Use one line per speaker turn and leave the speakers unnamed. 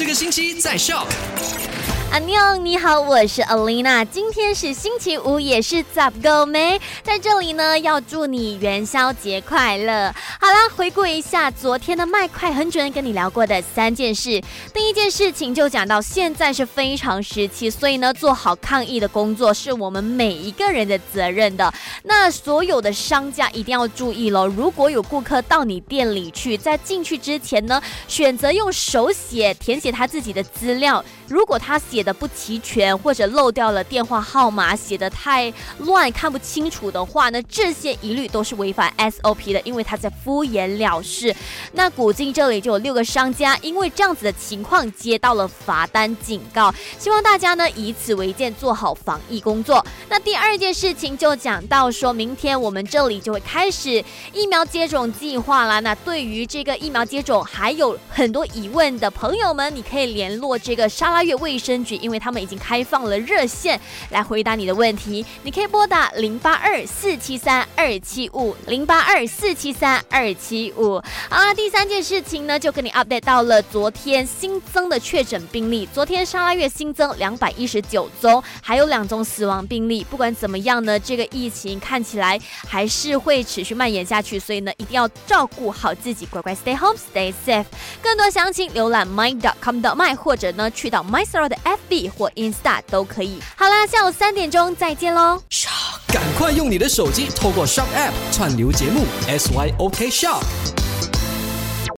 这个星期在 Shock。
阿妞，你好，我是 Alina。今天是星期五，也是 Zap Go 没在这里呢，要祝你元宵节快乐。好啦，回顾一下昨天的麦快很准跟你聊过的三件事。第一件事情就讲到，现在是非常时期，所以呢，做好抗疫的工作是我们每一个人的责任的。那所有的商家一定要注意喽，如果有顾客到你店里去，在进去之前呢，选择用手写填写他自己的资料，如果他写。的不齐全，或者漏掉了电话号码，写的太乱，看不清楚的话呢，这些一律都是违反 SOP 的，因为他在敷敷衍了事。那古今这里就有六个商家，因为这样子的情况接到了罚单警告，希望大家呢以此为鉴，做好防疫工作。那第二件事情就讲到，说明天我们这里就会开始疫苗接种计划啦。那对于这个疫苗接种还有很多疑问的朋友们，你可以联络这个沙拉月卫生局。因为他们已经开放了热线来回答你的问题，你可以拨打零八二四七三二七五零八二四七三二二七五。好啦，第三件事情呢，就跟你 update 到了昨天新增的确诊病例。昨天沙拉月新增两百一十九宗，还有两宗死亡病例。不管怎么样呢，这个疫情看起来还是会持续蔓延下去，所以呢，一定要照顾好自己，乖乖 stay home stay safe。更多详情浏览 mind.com.my，或者呢去到 my store 的 F。B 或 Insta 都可以。好啦，下午三点钟再见喽！
赶快用你的手机透过 Shop App 串流节目 SYOK Shop。